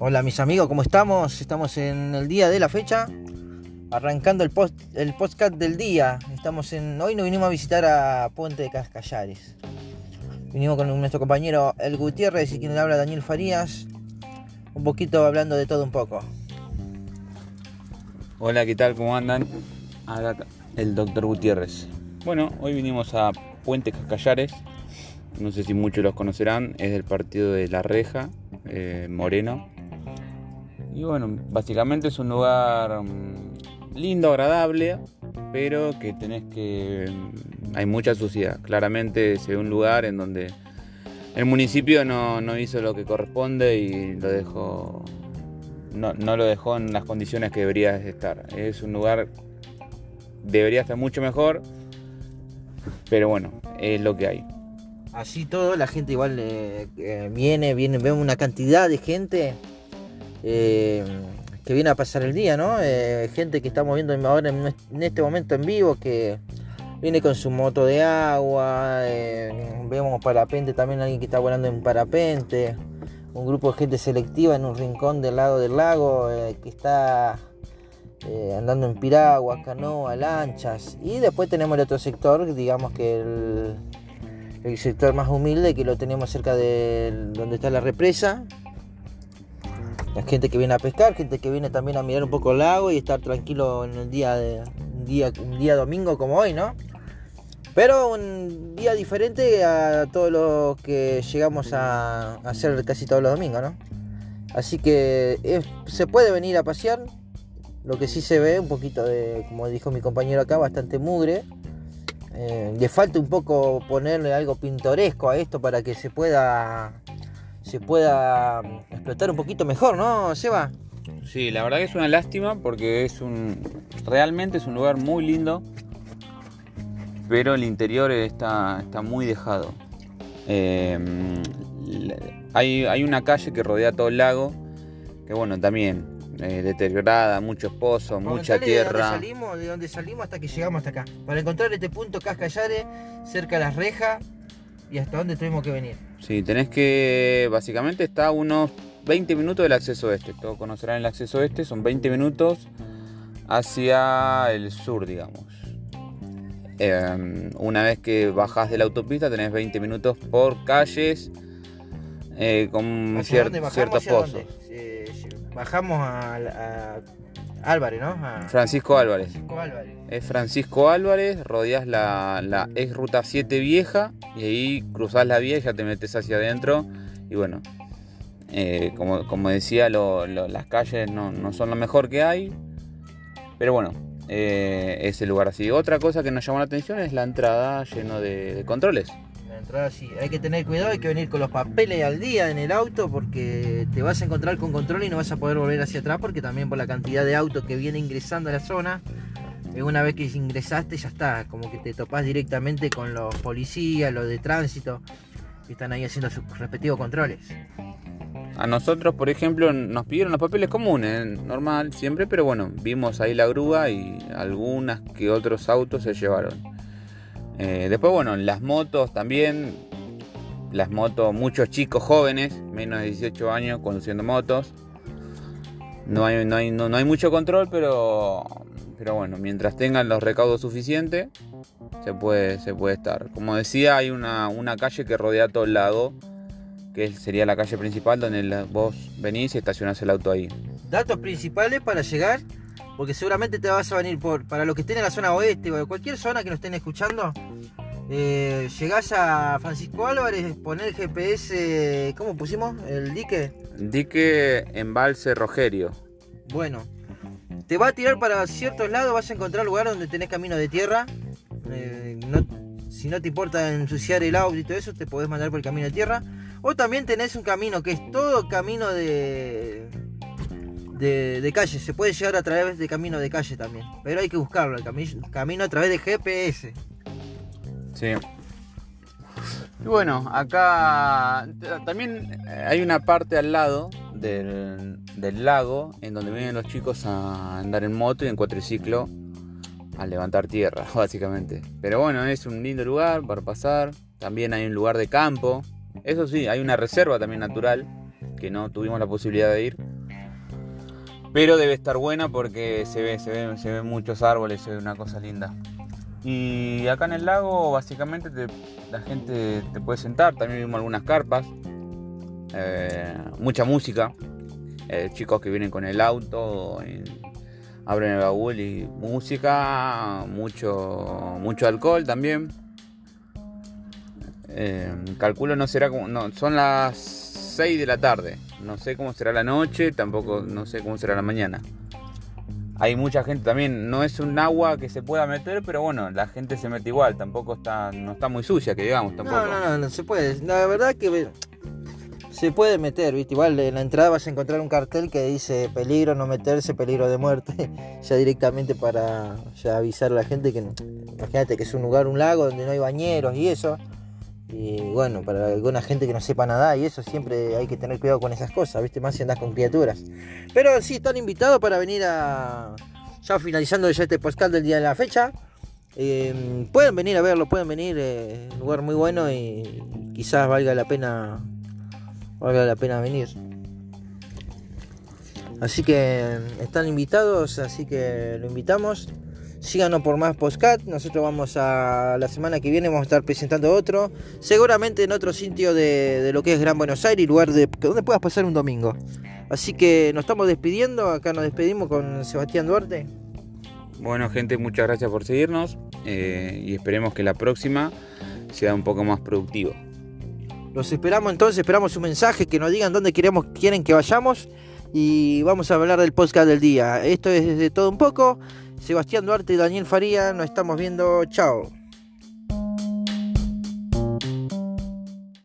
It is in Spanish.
Hola mis amigos, ¿cómo estamos? Estamos en el día de la fecha, arrancando el, post, el podcast del día. Estamos en, hoy nos vinimos a visitar a Puente de Cascallares. Vinimos con nuestro compañero El Gutiérrez y quien le habla Daniel Farías. Un poquito hablando de todo un poco. Hola, ¿qué tal? ¿Cómo andan? El doctor Gutiérrez. Bueno, hoy vinimos a Puente Cascallares. No sé si muchos los conocerán. Es del partido de La Reja, eh, Moreno. Y bueno, básicamente es un lugar mm, lindo, agradable, pero que tenés que... Hay mucha suciedad. Claramente es un lugar en donde el municipio no, no hizo lo que corresponde y lo dejó... No, no lo dejó en las condiciones que debería estar. Es un lugar... Debería estar mucho mejor, pero bueno, es lo que hay. Así todo, la gente igual eh, eh, viene, viene, vemos una cantidad de gente eh, que viene a pasar el día, ¿no? Eh, gente que estamos viendo ahora en, este momento en vivo que viene con su moto de agua, eh, vemos parapente también alguien que está volando en parapente, un grupo de gente selectiva en un rincón del lado del lago eh, que está andando en piragua, canoa, lanchas y después tenemos el otro sector, digamos que el, el sector más humilde que lo tenemos cerca de donde está la represa. La gente que viene a pescar, gente que viene también a mirar un poco el lago y estar tranquilo en el día de un día, un día domingo como hoy, ¿no? Pero un día diferente a todos los que llegamos a, hacer casi todos los domingos, ¿no? Así que se puede venir a pasear. Lo que sí se ve un poquito de, como dijo mi compañero acá, bastante mugre. Eh, le falta un poco ponerle algo pintoresco a esto para que se pueda se pueda mm, explotar un poquito mejor, ¿no, Seba? Sí, la verdad que es una lástima porque es un. Realmente es un lugar muy lindo. Pero el interior está, está muy dejado. Eh, la- hay, hay una calle que rodea todo el lago. Que bueno, también eh, deteriorada, muchos pozos, mucha Comentale De dónde tierra. salimos, de dónde salimos hasta que llegamos hasta acá. Para encontrar este punto Cascallare, cerca de las rejas y hasta dónde tuvimos que venir. Sí, tenés que. Básicamente está a unos 20 minutos del acceso este. Todos conocerán el acceso este. Son 20 minutos hacia el sur, digamos. Eh, una vez que bajás de la autopista, tenés 20 minutos por calles eh, con ¿Hacia cier- bajamos? ciertos ¿Hacia pozos. Eh, bajamos a, a Álvarez, ¿no? A Francisco Álvarez. Francisco Álvarez. Es Francisco Álvarez, rodeas la, la ex ruta 7 vieja y ahí cruzás la vía y ya te metes hacia adentro. Y bueno, eh, como, como decía, lo- lo- las calles no, no son lo mejor que hay. Pero bueno, eh, es el lugar así. Otra cosa que nos llamó la atención es la entrada lleno de, de controles. Hay que tener cuidado, hay que venir con los papeles al día en el auto porque te vas a encontrar con control y no vas a poder volver hacia atrás porque también por la cantidad de autos que viene ingresando a la zona, eh, una vez que ingresaste ya está, como que te topás directamente con los policías, los de tránsito, que están ahí haciendo sus respectivos controles. A nosotros, por ejemplo, nos pidieron los papeles comunes, normal, siempre, pero bueno, vimos ahí la grúa y algunas que otros autos se llevaron. Eh, después, bueno, las motos también, las motos, muchos chicos jóvenes, menos de 18 años, conduciendo motos. No hay, no hay, no, no hay mucho control, pero, pero bueno, mientras tengan los recaudos suficientes, se puede, se puede estar. Como decía, hay una, una calle que rodea todo el lago que sería la calle principal donde vos venís y estacionás el auto ahí. Datos principales para llegar, porque seguramente te vas a venir por, para los que estén en la zona oeste o de cualquier zona que nos estén escuchando, eh, llegás a Francisco Álvarez, poner GPS, ¿cómo pusimos? El dique. Dique Embalse Rogerio. Bueno, te va a tirar para ciertos lados, vas a encontrar lugares donde tenés camino de tierra. eh, no- si no te importa ensuciar el auto y todo eso, te podés mandar por el camino de tierra. O también tenés un camino que es todo camino de, de, calle. Se puede llegar a través de camino de calle también. Pero hay que buscarlo, el cami- camino a través de GPS. Sí. Y bueno, acá también hay una parte al lado del, del, lago en donde vienen los chicos a andar en moto y en cuatriciclo a levantar tierra, básicamente. Pero bueno, es un lindo lugar para pasar. También hay un lugar de campo. Eso sí, hay una reserva también natural que no tuvimos la posibilidad de ir. Pero debe estar buena porque se ve, se ve, se ven muchos árboles, se ve una cosa linda. Y acá en el lago básicamente la gente te puede sentar, también vimos algunas carpas, eh, mucha música, eh, chicos que vienen con el auto, abren el baúl y música, mucho, mucho alcohol también. Eh, calculo no será como, son las 6 de la tarde, no sé cómo será la noche, tampoco no sé cómo será la mañana hay mucha gente también, no es un agua que se pueda meter, pero bueno, la gente se mete igual, tampoco está, no está muy sucia, que digamos, tampoco. No, no, no, no se puede. La verdad que se puede meter, ¿viste? Igual en la entrada vas a encontrar un cartel que dice peligro no meterse, peligro de muerte, ya directamente para ya avisar a la gente que, imagínate que es un lugar, un lago donde no hay bañeros y eso. Y bueno, para alguna gente que no sepa nadar y eso siempre hay que tener cuidado con esas cosas, ¿viste? Más si andas con criaturas. Pero sí, están invitados para venir a. Ya finalizando ya este podcast del día de la fecha. Eh, pueden venir a verlo, pueden venir. Eh, un lugar muy bueno y quizás valga la pena. Valga la pena venir. Así que están invitados, así que lo invitamos. Síganos por más postcat. Nosotros vamos a la semana que viene vamos a estar presentando otro. Seguramente en otro sitio de, lo que es Gran Buenos Aires, lugar de donde puedas pasar un domingo. Así que nos estamos despidiendo. Acá nos despedimos con Sebastián Duarte. Bueno, gente, muchas gracias por seguirnos eh, y esperemos que la próxima sea un poco más productivo. Los esperamos entonces, esperamos un mensaje que nos digan dónde queremos, quieren que vayamos y vamos a hablar del podcast del día. Esto es de todo un poco. Sebastián Duarte y Daniel Faría. Nos estamos viendo. Chao.